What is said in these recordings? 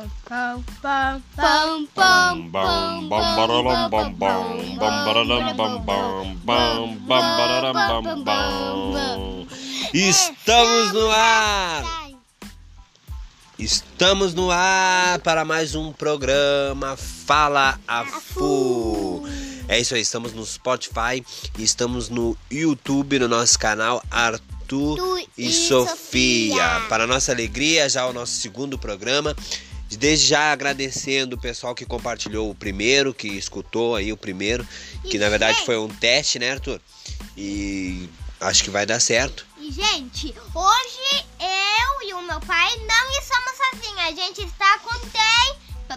bam, bam, bam, bam, bam, bam, bam. Estamos no ar! Estamos no ar para mais um programa Fala a Fu. É isso aí, estamos no Spotify estamos no YouTube, no nosso canal Arthur e e Sofia. Sofia. Para nossa alegria, já o nosso segundo programa. Desde já agradecendo o pessoal que compartilhou o primeiro, que escutou aí o primeiro, que na verdade gente- foi um teste, né, Arthur? E acho que vai dar certo. E, gente, hoje eu e o meu pai não estamos sozinhos. A gente está com quem? A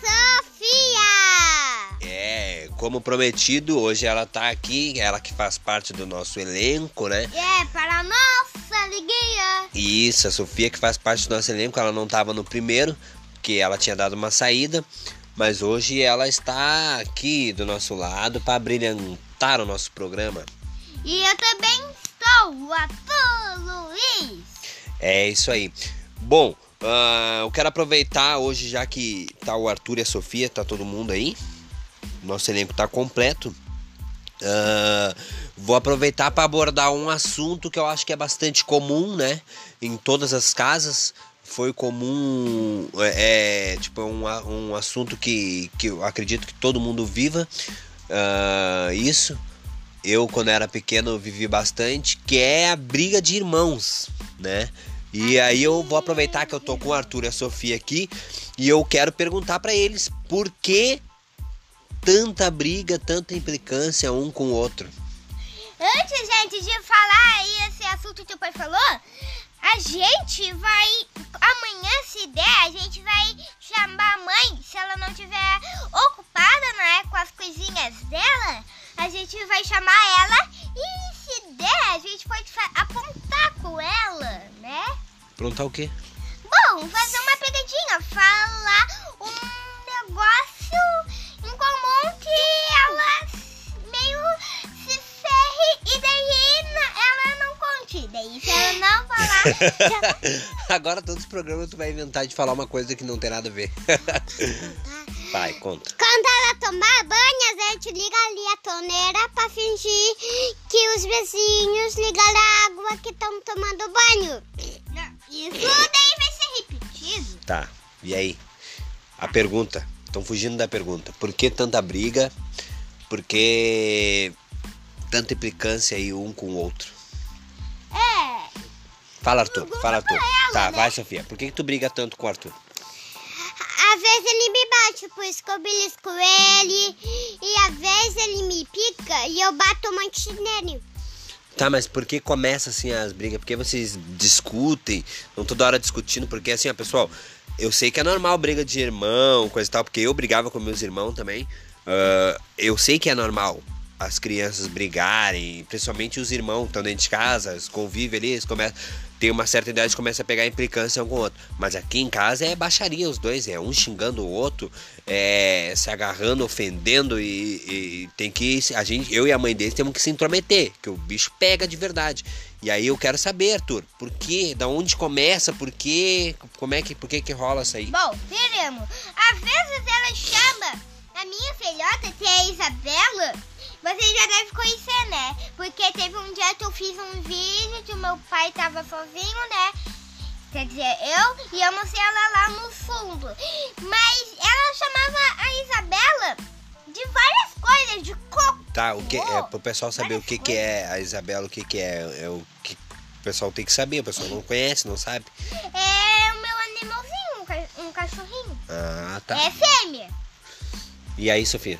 Sofia! É, como prometido, hoje ela tá aqui, ela que faz parte do nosso elenco, né? É, para a nossa alegria. Isso, a Sofia que faz parte do nosso elenco, ela não estava no primeiro, porque ela tinha dado uma saída, mas hoje ela está aqui do nosso lado para brilhantar o nosso programa. E eu também estou, o Arthur Luiz. É isso aí. Bom, ah, eu quero aproveitar hoje, já que tá o Arthur e a Sofia, tá todo mundo aí. Nosso elenco tá completo. Ah, vou aproveitar para abordar um assunto que eu acho que é bastante comum, né? Em todas as casas. Foi comum, é, é, tipo, um, um assunto que, que eu acredito que todo mundo viva. ah, isso. Eu, quando era pequeno, vivi bastante, que é a briga de irmãos, né? E aí eu vou aproveitar que eu tô com o Arthur e a Sofia aqui e eu quero perguntar pra eles por que tanta briga, tanta implicância um com o outro. Antes, gente, de falar aí esse assunto que o pai falou, a gente vai. Amanhã, se der, a gente vai chamar a mãe, se ela não estiver ocupada, né, com as coisinhas dela, a gente vai chamar ela e se der, a gente pode apontar com ela, né? Perguntar o quê? Bom, fazer uma pegadinha, falar Agora todos os programas tu vai inventar de falar uma coisa que não tem nada a ver. Vai, conta. Quando ela tomar banho, a gente liga ali a torneira pra fingir que os vizinhos ligaram a água que estão tomando banho. Isso daí vai ser repetido. Tá, e aí? A pergunta. Estão fugindo da pergunta. Por que tanta briga? Por que tanta implicância aí um com o outro? Fala, Arthur. Fala, Arthur. ela, Tá, né? vai, Sofia. Por que, que tu briga tanto com o Arthur? Às vezes ele me bate, por isso que eu belisco ele. E às vezes ele me pica e eu bato um monte nele. Tá, mas por que começa assim as brigas? Por que vocês discutem? Não toda hora discutindo? Porque assim, ó, pessoal, eu sei que é normal briga de irmão, coisa e tal, porque eu brigava com meus irmãos também. Ah, eu sei que é normal as crianças brigarem, principalmente os irmãos que estão dentro de casa, eles convivem ali, eles começam. Tem uma certa idade começa a pegar implicância um com o outro. Mas aqui em casa é baixaria os dois, é um xingando o outro, é se agarrando, ofendendo e, e tem que. A gente, eu e a mãe deles temos que se intrometer, que o bicho pega de verdade. E aí eu quero saber, Arthur, por quê? Da onde começa? Por quê? Como é que, por que que rola isso aí? Bom, veremos. Às vezes ela chama a minha filhota, que é a Isabela. Você já deve conhecer, né? Porque teve um dia que eu fiz um vídeo que o meu pai tava sozinho, né? Quer dizer, eu e eu mostrei ela lá no fundo. Mas ela chamava a Isabela de várias coisas, de cocô. Tá, o que é pro pessoal saber o que que é a Isabela, o que que é, é o que o pessoal tem que saber, o pessoal não conhece, não sabe. É o meu animalzinho, um ca- um cachorrinho. Ah, tá. É fêmea. E aí, Sofia?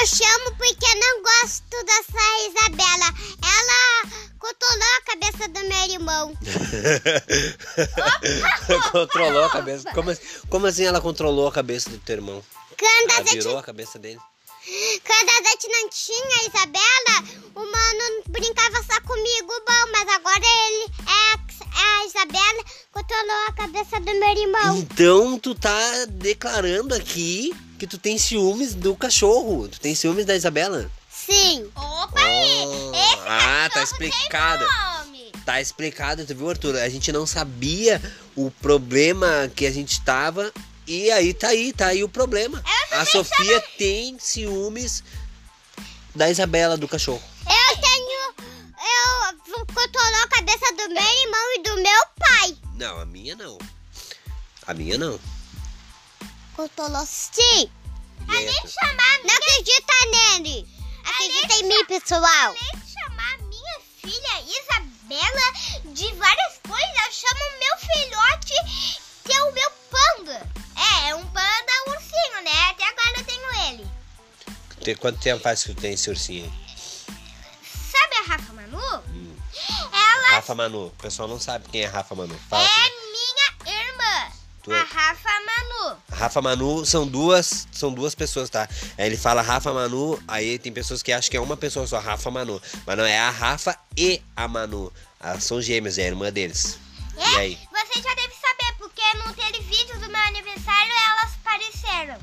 Eu chamo porque não gosto dessa Isabela. Ela controlou a cabeça do meu irmão. controlou a cabeça. Como, assim- como assim ela controlou a cabeça do teu irmão? Quando Ela a, gente, virou a cabeça dele? quando a gente não tinha a Isabela, o mano brincava só comigo, bom, mas agora ele é a, é a Isabela controlou a cabeça do meu irmão. Então tu tá declarando aqui que tu tem ciúmes do cachorro. Tu tem ciúmes da Isabela? Sim. Opa, Oh, ah, tá explicado. nome. Tá explicado, tu viu, Arthur? A gente não sabia o problema que a gente tava. E aí tá aí, tá aí o problema. Eu A Sofia tem ciúmes da Isabela, do cachorro. Eu tenho. Eu controlo a cabeça do meu irmão e do meu pai. Não, a minha não. A minha não. Controlou sim. Arthur? chamar Não acredita nele. Acredita em mim, pessoal. Além de chamar minha filha Isabela de várias coisas, eu chamo meu filhote que é o meu panda. É, é um panda ursinho, né? Até agora eu tenho ele. Tem- Quanto tempo faz que tu tem esse ursinho? Sabe a Rafa Manu? Hum. Ela Rafa Manu. O pessoal não sabe quem é Rafa Manu. Fala é A Rafa Manu. Rafa Manu são duas, são duas pessoas, tá? Aí ele fala Rafa Manu, aí tem pessoas que acham que é uma pessoa só, Rafa Manu. Mas não, é a Rafa e a Manu. Elas são gêmeas, é a irmã deles. É, E aí? você já deve saber, porque no televídeo do meu aniversário elas apareceram.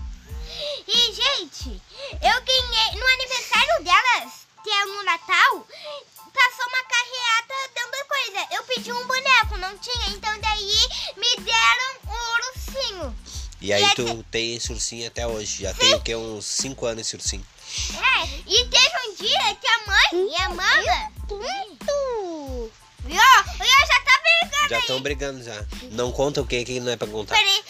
E, gente, eu ganhei no aniversário delas, que é no Natal, passou uma carreata dando coisa. Eu pedi um boneco, não tinha, então daí me deram um ursinho. E aí E tu tem esse ursinho até hoje. Já tem o quê? Uns 5 anos esse ursinho. É, e teve um dia que a mãe e a Amanda. Viu? Eu já tá brigando Já estão brigando já. Não conta o que que não é pra contar. Peraí,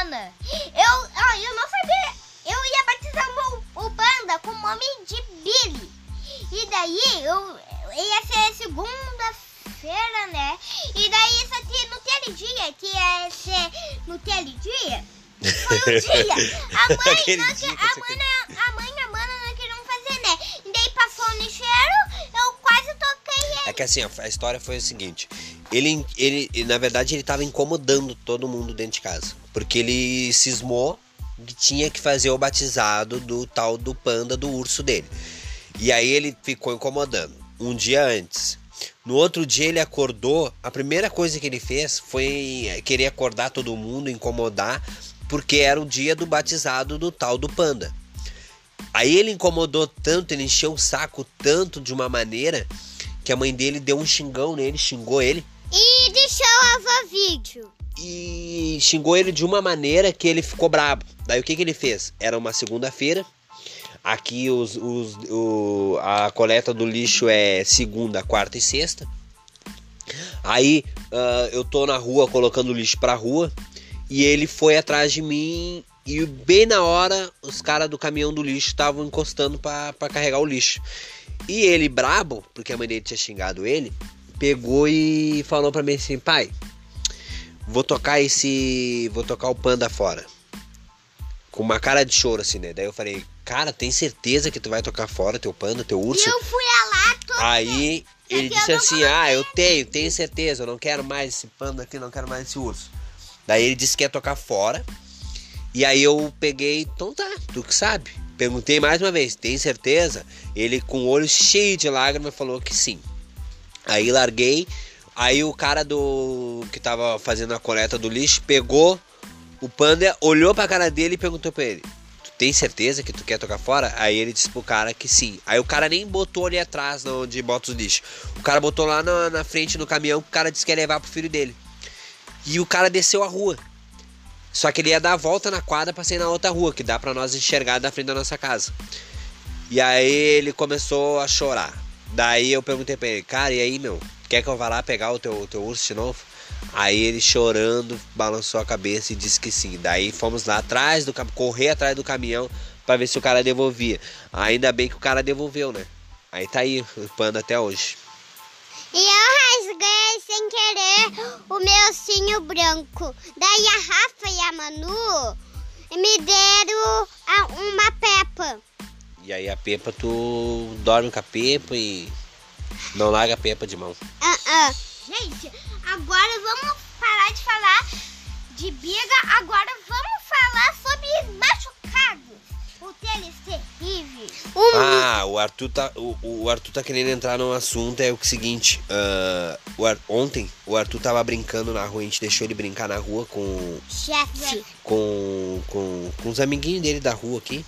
Eu, ó, eu não sabia. Eu ia batizar o, o panda com o nome de Billy. E daí, eu ia ser segunda-feira, né? E daí, só que no aquele dia, que ia ser no aquele dia, foi o dia. A mãe, não, dia a, mãe, a mãe e a mana não queriam fazer, né? E daí passou o lixeiro, eu quase toquei ele. É que assim, a história foi o seguinte. Ele, ele, na verdade, ele tava incomodando todo mundo dentro de casa. Porque ele cismou que tinha que fazer o batizado do tal do panda do urso dele. E aí ele ficou incomodando. Um dia antes. No outro dia ele acordou. A primeira coisa que ele fez foi querer acordar todo mundo, incomodar, porque era o dia do batizado do tal do panda. Aí ele incomodou tanto, ele encheu o saco tanto de uma maneira que a mãe dele deu um xingão nele, xingou ele E deixou a vídeo. E xingou ele de uma maneira que ele ficou brabo. Daí o que, que ele fez? Era uma segunda-feira. Aqui os, os, o, a coleta do lixo é segunda, quarta e sexta. Aí ah, eu tô na rua colocando lixo pra rua e ele foi atrás de mim e bem na hora os caras do caminhão do lixo estavam encostando pra carregar o lixo. E ele, brabo, porque a mãe dele tinha xingado ele, pegou e falou pra mim assim: pai, vou tocar esse. Vou tocar o panda fora. Com uma cara de choro assim, né? Daí eu falei, cara, tem certeza que tu vai tocar fora teu panda, teu E urso? eu fui lá, tô... Aí ele disse assim: Ah, eu tenho, tenho certeza, eu não quero mais esse panda aqui, não quero mais esse urso. Daí ele disse que ia tocar fora. E aí eu peguei, então tá, tu que sabe. Perguntei mais uma vez, tem certeza? Ele com o olho cheio de lágrimas falou que sim. Aí larguei. Aí o cara do que tava fazendo a coleta do lixo pegou o panda, olhou pra cara dele e perguntou pra ele: Tu tem certeza que tu quer tocar fora? Aí ele disse pro cara que sim. Aí o cara nem botou ali atrás onde bota os lixos. O cara botou lá na, na frente no caminhão que o cara disse que ia levar pro filho dele. E o cara desceu a rua. Só que ele ia dar a volta na quadra pra sair na outra rua, que dá pra nós enxergar da frente da nossa casa. E aí ele começou a chorar. Daí eu perguntei pra ele, cara, e aí, meu? Quer que eu vá lá pegar o teu, teu urso de novo? Aí ele chorando, balançou a cabeça e disse que sim. Daí fomos lá atrás do caminhão, correr atrás do caminhão pra ver se o cara devolvia. Ainda bem que o cara devolveu, né? Aí tá aí o panda até hoje. E eu rasguei sem querer o meu ursinho branco. Daí a Rafa e a Manu me deram uma pepa. E aí a Pepa, tu dorme com a Pepa e não larga a Pepa de mão. Ah. Gente, agora vamos parar de falar de briga. Agora vamos falar sobre machucados. O deles terríveis. Ah, o Arthur tá, o, o Arthur tá querendo entrar num assunto, é o seguinte, uh, o Ar, ontem o Arthur tava brincando na rua, a gente deixou ele brincar na rua com. Chefe. Com, com, com os amiguinhos dele da rua aqui.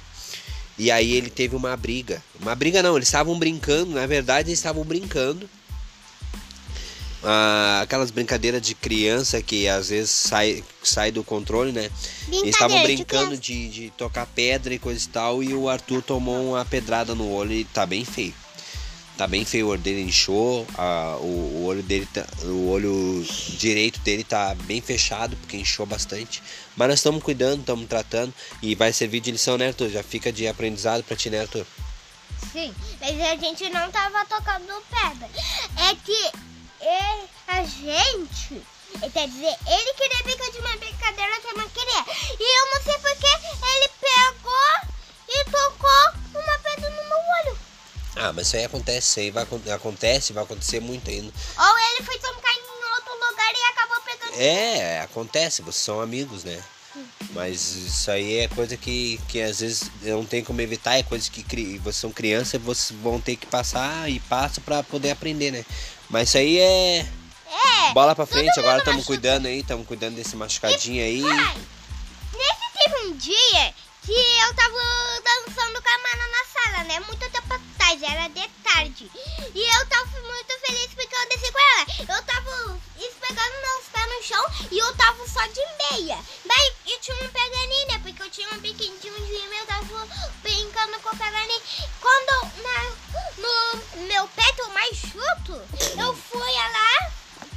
E aí ele teve uma briga. Uma briga não, eles estavam brincando, na verdade eles estavam brincando. Ah, aquelas brincadeiras de criança que às vezes sai, sai do controle, né? Eles estavam brincando de, de, tocar pedra e coisa e tal. E o Arthur tomou uma pedrada no olho e tá bem feio. Tá bem feio, o olho dele inchou, a, o, o, olho dele tá, o olho direito dele tá bem fechado, porque inchou bastante. Mas nós estamos cuidando, estamos tratando e vai servir de lição, né, Arthur? Já fica de aprendizado pra ti, né, Arthur? Sim, mas a gente não tava tocando pedra. É que ele, a gente, quer dizer, ele queria brincar de uma brincadeira que eu não queria. E eu não sei porque ele pegou e tocou uma pedra no meu olho. Ah, mas isso aí acontece, isso aí vai, acontece, vai acontecer muito ainda. Ou ele foi tocar em outro lugar e acabou pegando. É, acontece, vocês são amigos, né? Mas isso aí é coisa que, que às vezes não tem como evitar, é coisa que vocês são crianças e vocês vão ter que passar e passa para poder aprender, né? Mas isso aí é. É. Bola pra frente, agora estamos cuidando aí, estamos cuidando desse machucadinho aí. Nesse teve um dia que eu tava dançando com a Mana na sala, né? Muito tempo atrás, era de tarde. E eu tava muito feliz porque eu desci com ela. Eu tava esfregando meus no chão e eu tava só de meia. Daí eu tinha um peganinho, né? Porque eu tinha um biquinho de um eu tava brincando com o peganinho. Quando na, no meu pé tô mais chuto, eu fui lá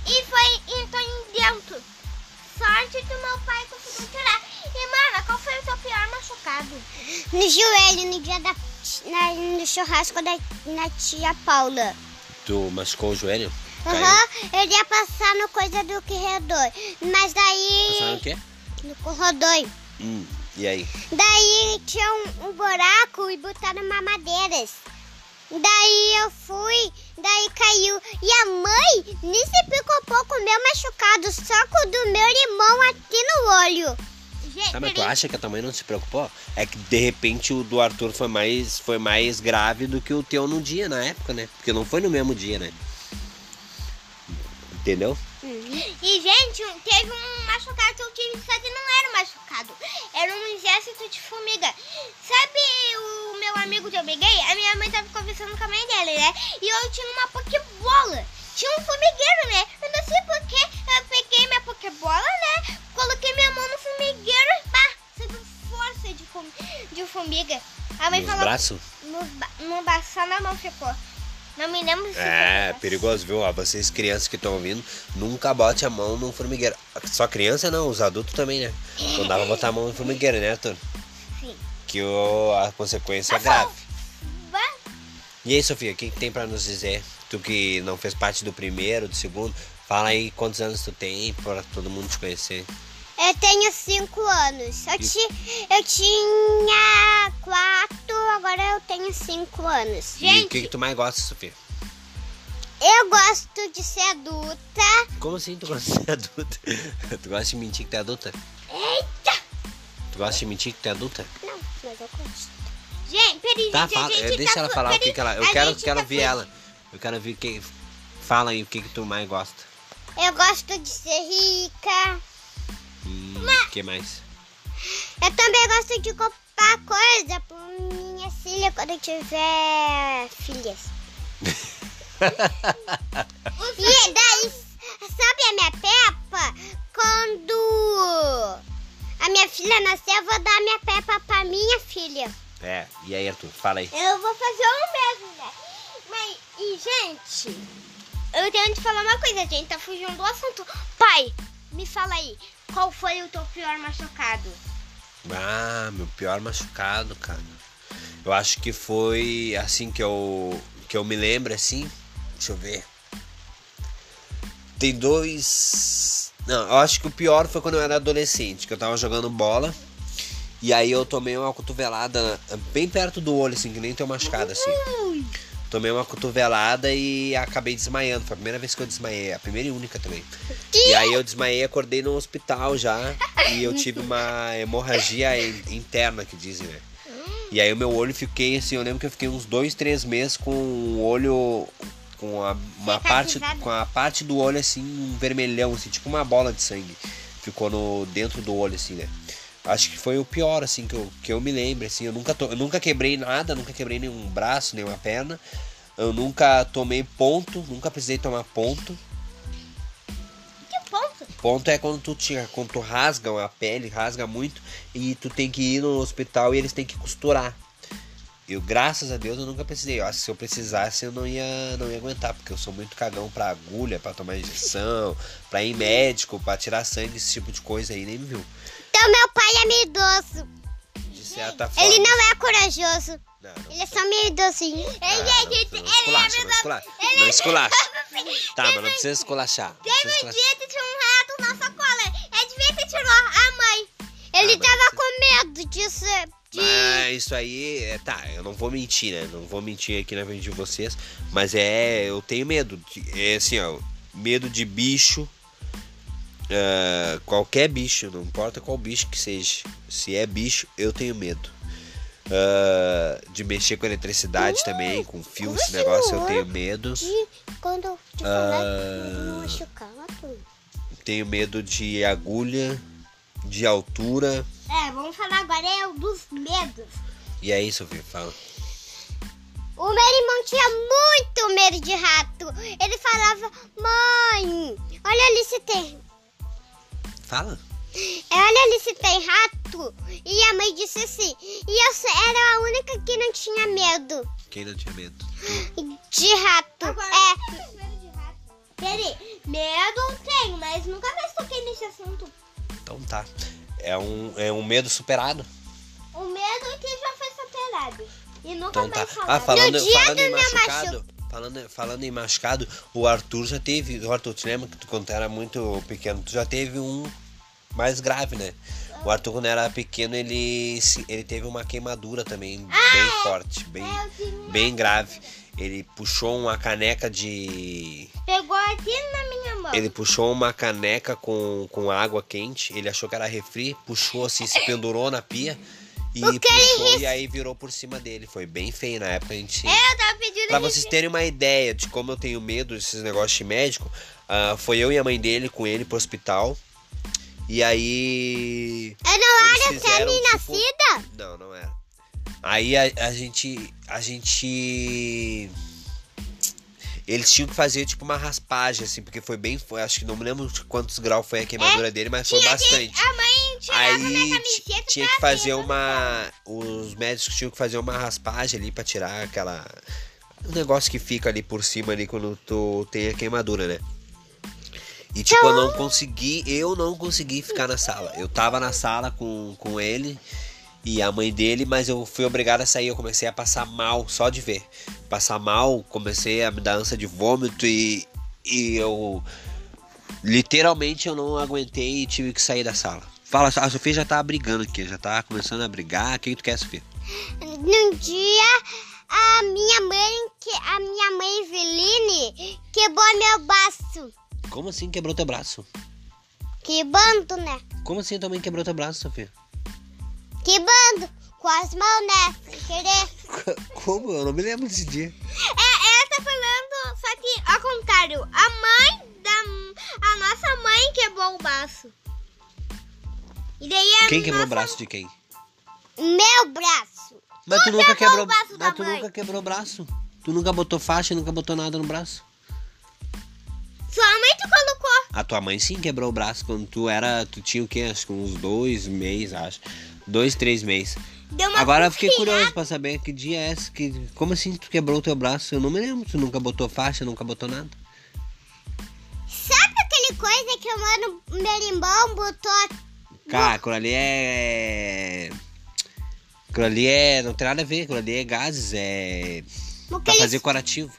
e foi então em dentro. Sorte que meu pai conseguiu tirar. E, mana, qual foi o seu pior machucado? No joelho, no dia da na, no churrasco da na tia Paula. Tu machucou o joelho? Aham, uhum, eu ia passar no coisa do corredor. Mas daí. Passar no quê? No corredor. Hum, e aí? Daí tinha um, um buraco e botaram mamadeiras. Daí eu fui, daí caiu. E a mãe nem se preocupou com o meu machucado, só com o do meu limão aqui no olho. Gente, mas tu acha que a tua mãe não se preocupou? É que de repente o do Arthur foi mais, foi mais grave do que o teu no dia, na época, né? Porque não foi no mesmo dia, né? Entendeu? Uhum. E, gente, teve um machucado que eu tive, só que não era machucado. Era um exército de formiga. Sabe o meu amigo que eu peguei? A minha mãe tava conversando com a mãe dele, né? E eu tinha uma pokebola. Tinha um formigueiro, né? Eu não sei porque eu peguei minha pokebola, né? Coloquei minha mão no formigueiro e pá, saiu força de formiga. A mãe Nos falou. Braço? No, no braço? Só na mão ficou. Não me lembro se É, perigoso, viu? Ó, vocês crianças que estão ouvindo, nunca bote a mão no formigueiro. Só criança não, os adultos também, né? Não dá pra botar a mão no formigueiro, né, Arthur? Sim. Que o, a consequência é grave. E aí, Sofia, o que, que tem para nos dizer? Tu que não fez parte do primeiro, do segundo, fala aí quantos anos tu tem para todo mundo te conhecer. Eu tenho cinco anos. Eu, ti, eu tinha quatro, agora eu tenho cinco anos. Gente, e o que, que tu mais gosta, Sofia? Eu gosto de ser adulta. Como assim tu gosta de ser adulta? tu gosta de mentir que tu é adulta? Eita! Tu gosta de mentir que tu é adulta? Não, mas eu gosto. Gente, peraí, tá, gente, fala, gente deixa tá ela falar o que, que ela. Eu quero, quero tá ver ela. Eu quero ver que. Fala aí o que, que tu mais gosta. Eu gosto de ser rica. O que mais? Eu também gosto de comprar coisa pra minha filha quando eu tiver filhas. e daí, sabe a minha Peppa? Quando a minha filha nascer, eu vou dar a minha Peppa pra minha filha. É, e aí, Arthur, fala aí. Eu vou fazer o mesmo, né? Mas, e gente, eu tenho que falar uma coisa, gente tá fugindo do assunto. Pai, me fala aí, qual foi o teu pior machucado? Ah, meu pior machucado, cara. Eu acho que foi assim que eu que eu me lembro assim. Deixa eu ver. Tem dois. Não, eu acho que o pior foi quando eu era adolescente, que eu tava jogando bola. E aí eu tomei uma cotovelada bem perto do olho, assim, que nem tem machucado assim. Tomei uma cotovelada e acabei desmaiando. Foi a primeira vez que eu desmaiei, a primeira e única também. E aí eu desmaiei, acordei no hospital já. E eu tive uma hemorragia interna, que dizem, né? E aí o meu olho fiquei assim, eu lembro que eu fiquei uns dois, três meses com o olho com a, uma parte com a parte do olho assim um vermelhão assim tipo uma bola de sangue ficou no dentro do olho assim né acho que foi o pior assim que eu, que eu me lembro assim eu nunca to, eu nunca quebrei nada nunca quebrei nenhum braço nenhuma perna eu nunca tomei ponto nunca precisei tomar ponto Que ponto? ponto é quando tu tira quando tu rasga a pele rasga muito e tu tem que ir no hospital e eles têm que costurar eu, graças a Deus, eu nunca precisei. Eu acho que se eu precisasse, eu não ia, não ia aguentar, porque eu sou muito cagão pra agulha, pra tomar injeção, pra ir médico, pra tirar sangue, esse tipo de coisa aí, nem me viu. Então meu pai é meio idoso. De certa forma. Ele não é corajoso. Não, não. Ele é só meio idosinho. Ele, Ah, ele, não, ele, não esculacha. Não esculacha. Tá, mas não precisa esculachar. Teve um dia que tinha um rato na sacola. É devia ter tirou a mãe. Ele Ah, tava você- com medo disso. De... Mas isso aí, é, tá, eu não vou mentir, né? Não vou mentir aqui na frente de vocês. Mas é, eu tenho medo. de- É assim, ó, medo de bicho. Ah, qualquer bicho, não importa qual bicho que seja. Se é bicho, eu tenho medo. Ah, de mexer com eletricidade também, com fio, esse negócio eu tenho medo. de... Quando eu te Ah. falar que machucado. Tenho medo de agulha, de altura. É, vamos falar agora é o dos medos. E aí, Sofia, fala. O meu irmão tinha muito medo de rato. Ele falava, mãe, olha ali se tem. Fala. É, Olha ali se tem rato. E a mãe disse assim. E eu era a única que não tinha medo Quem não tinha medo? de rato. Agora, É, medo de rato. Peraí, medo eu tenho, mas nunca mais toquei nesse assunto. Então tá. É um, é um medo superado. O medo que já foi superado. E nunca Então tá. mais Ah, falado. falando, No dia falando do em meu machucado. Falando, falando em machucado, o Arthur já teve. O Arthur, te lembra que tu, quando era muito pequeno, tu já teve um mais grave, né? O Arthur, quando era pequeno, ele, ele teve uma queimadura também bem forte, bem, É, bem grave. Ele puxou uma caneca de. Pegou aqui na minha mão. Ele puxou uma caneca com, com água quente. Ele achou que era refri, puxou assim, se pendurou na pia. E puxou e aí virou por cima dele. Foi bem feio na época. A gente. É, eu tava pedindo Pra vocês terem uma ideia de como eu tenho medo desses negócios de médico, ah, foi eu e a mãe dele com ele pro hospital. E aí. eu não era fizeram, tipo-. Não, não era. Aí a, a gente. A gente. Eles tinham que fazer tipo uma raspagem, assim, porque foi bem. Foi, acho que não me lembro quantos graus foi a queimadura dele, mas foi bastante. Que, a mãe Aí tinha que fazer uma. Os médicos tinham que fazer uma raspagem ali pra tirar aquela. O negócio que fica ali por cima ali quando tu tem a queimadura, né? E tipo, eu não consegui, eu não consegui ficar na sala. Eu tava na sala com, com ele e a mãe dele, mas eu fui obrigado a sair. Eu comecei a passar mal só de ver. Passar mal, comecei a me dar ânsia de vômito e, e eu literalmente eu não aguentei e tive que sair da sala. Fala, a Sofia já tá brigando aqui, já tá começando a brigar. O que, que tu quer, Sofia? Num dia, a minha mãe, que a minha mãe Eveline, quebrou meu braço. Como assim quebrou teu braço? Que bando, né? Como assim tua mãe quebrou teu braço, Sofia? Que bando. Com as mãos, né? Sem querer. Como? Eu não me lembro desse dia. É, ela tá falando, só que ao contrário. A mãe da. A nossa mãe quebrou o braço. E daí a Quem quebrou o nossa- braço de quem? Meu braço. Mas tu nunca quebrou o braço mas tu mãe. nunca quebrou o braço. Tu nunca botou faixa, nunca botou nada no braço. Sua mãe tu colocou. A tua mãe sim quebrou o braço quando tu era, tu tinha o quê? Acho que uns dois meses, acho. Dois, três meses. Agora eu fiquei curioso pra saber que dia é esse, que como assim tu quebrou o teu braço? Eu não me lembro, tu nunca botou faixa, nunca botou nada. Sabe aquele coisa que o mano Merimbão botou? Cara, aquilo ali é. Aquilo ali é. Não tem nada a ver, aquilo ali é gases, é. Pra fazer curativo.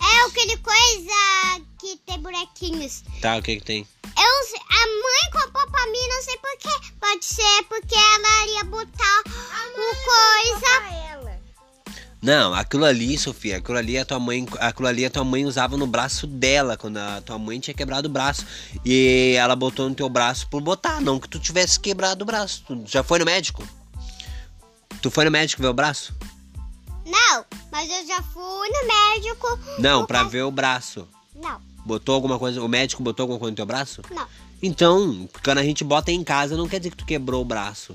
É aquele coisa que tem buraquinhos. Tá, o que que tem? Eu, a mãe comprou pra mim, não sei porquê. Pode ser porque ela ia botar o coisa. Pra ela. Não, aquilo ali, Sofia, aquilo ali a tua mãe, aquilo ali a tua mãe usava no braço dela, quando a tua mãe tinha quebrado o braço. E ela botou no teu braço por botar, não que tu tivesse quebrado o braço. Tu já foi no médico? Tu foi no médico ver o braço? Não, mas eu já fui no médico. Não, pra ver o braço. Não, Botou alguma coisa. O médico botou alguma coisa no teu braço? não. Então, quando a gente bota em casa, não quer dizer que tu quebrou o braço.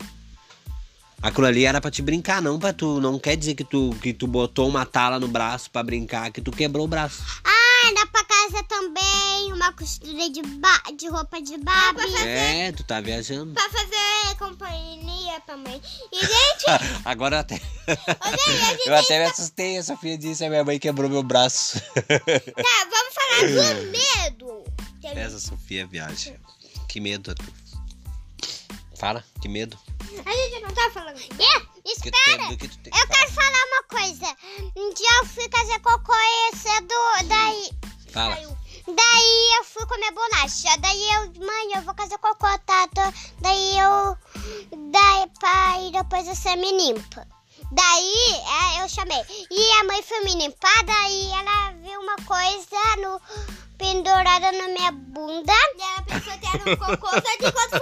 Aquilo ali era pra te brincar, não pra tu. Não quer dizer que tu, que tu botou uma tala no braço pra brincar, que tu quebrou o braço. Ah, dá pra casa também uma costura de, ba de roupa de Barbie. É, tu tá viajando. Pra fazer companhia pra mãe. E, gente, Agora até. gente, eu até me assustei. A Sofia disse: a minha mãe quebrou meu braço. tá, vamos falar do medo. Essa Sofia viaja. Que medo. Fala, que medo. A gente não tá falando. É, Que espera. que tem Eu que quero falar uma coisa. Um dia eu fui fazer cocô e cedo, daí, Fala. daí eu fui comer bolacha. Daí eu, mãe, eu vou fazer cocô, tá? Daí eu, daí pai, depois você me limpa. Daí é, eu chamei. E a mãe foi me limpar, daí ela viu uma coisa no, pendurada na minha bunda. E ela pensou que era um cocô, só que quando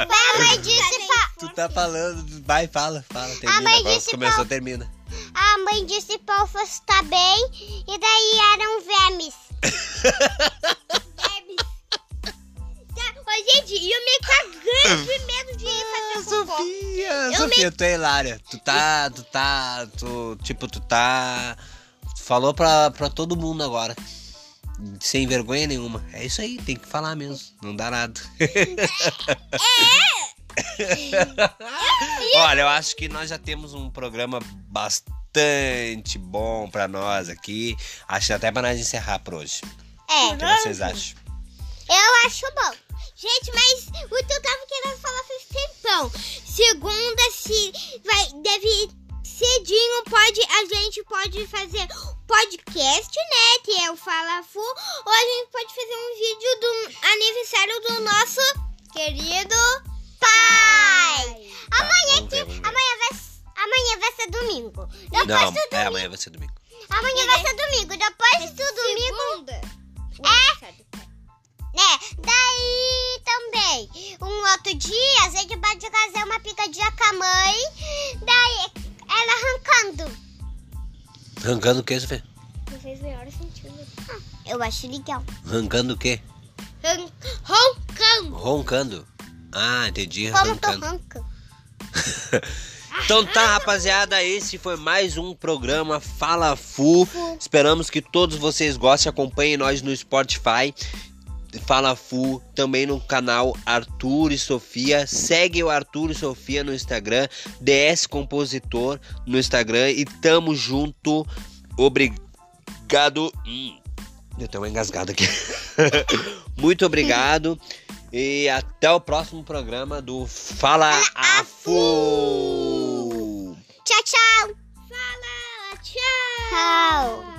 a mãe disse, fa- Tu tá falando, vai, fala, fala, termina. mãe Agora disse começou, pra- termina. A mãe disse pra eu estar bem. E daí eram vermes. Ô, gente, e eu me cagando de medo de ir fazer cocô. Sofia, Eu Sofia, tu é hilária. Tu tá, tu tá, tu, tipo, tu tá... tu Falou pra, pra todo mundo agora. Sem vergonha nenhuma. É isso aí, tem que falar mesmo. Não dá nada. Olha, eu acho que nós já temos um programa bastante bom pra nós aqui. Acho até pra nós encerrar por hoje. É, O que vocês acham? eu acho bom. Gente, mas o que eu tava querendo falar faz tempão. Segunda, se vai, deve cedinho, pode, a gente pode fazer que, Sofia? Não fez menor sentido. Ah, eu acho legal. Arrancando o quê? Ron- Roncando. Roncando. Ah, entendi. Como Arrancando. arranca? Então tá, rapaziada, esse foi mais um programa Fala Fu. Esperamos que todos vocês gostem, acompanhem nós no Spotify. Fala Fu, também no canal Arthur e Sofia. Segue o Arthur e Sofia no Instagram, DS Compositor no Instagram e tamo junto. Obrigado. Hum, eu tenho uma engasgada aqui. Muito obrigado. E até o próximo programa do Fala a Fu. Tchau, tchau. Fala, tchau. Tchau.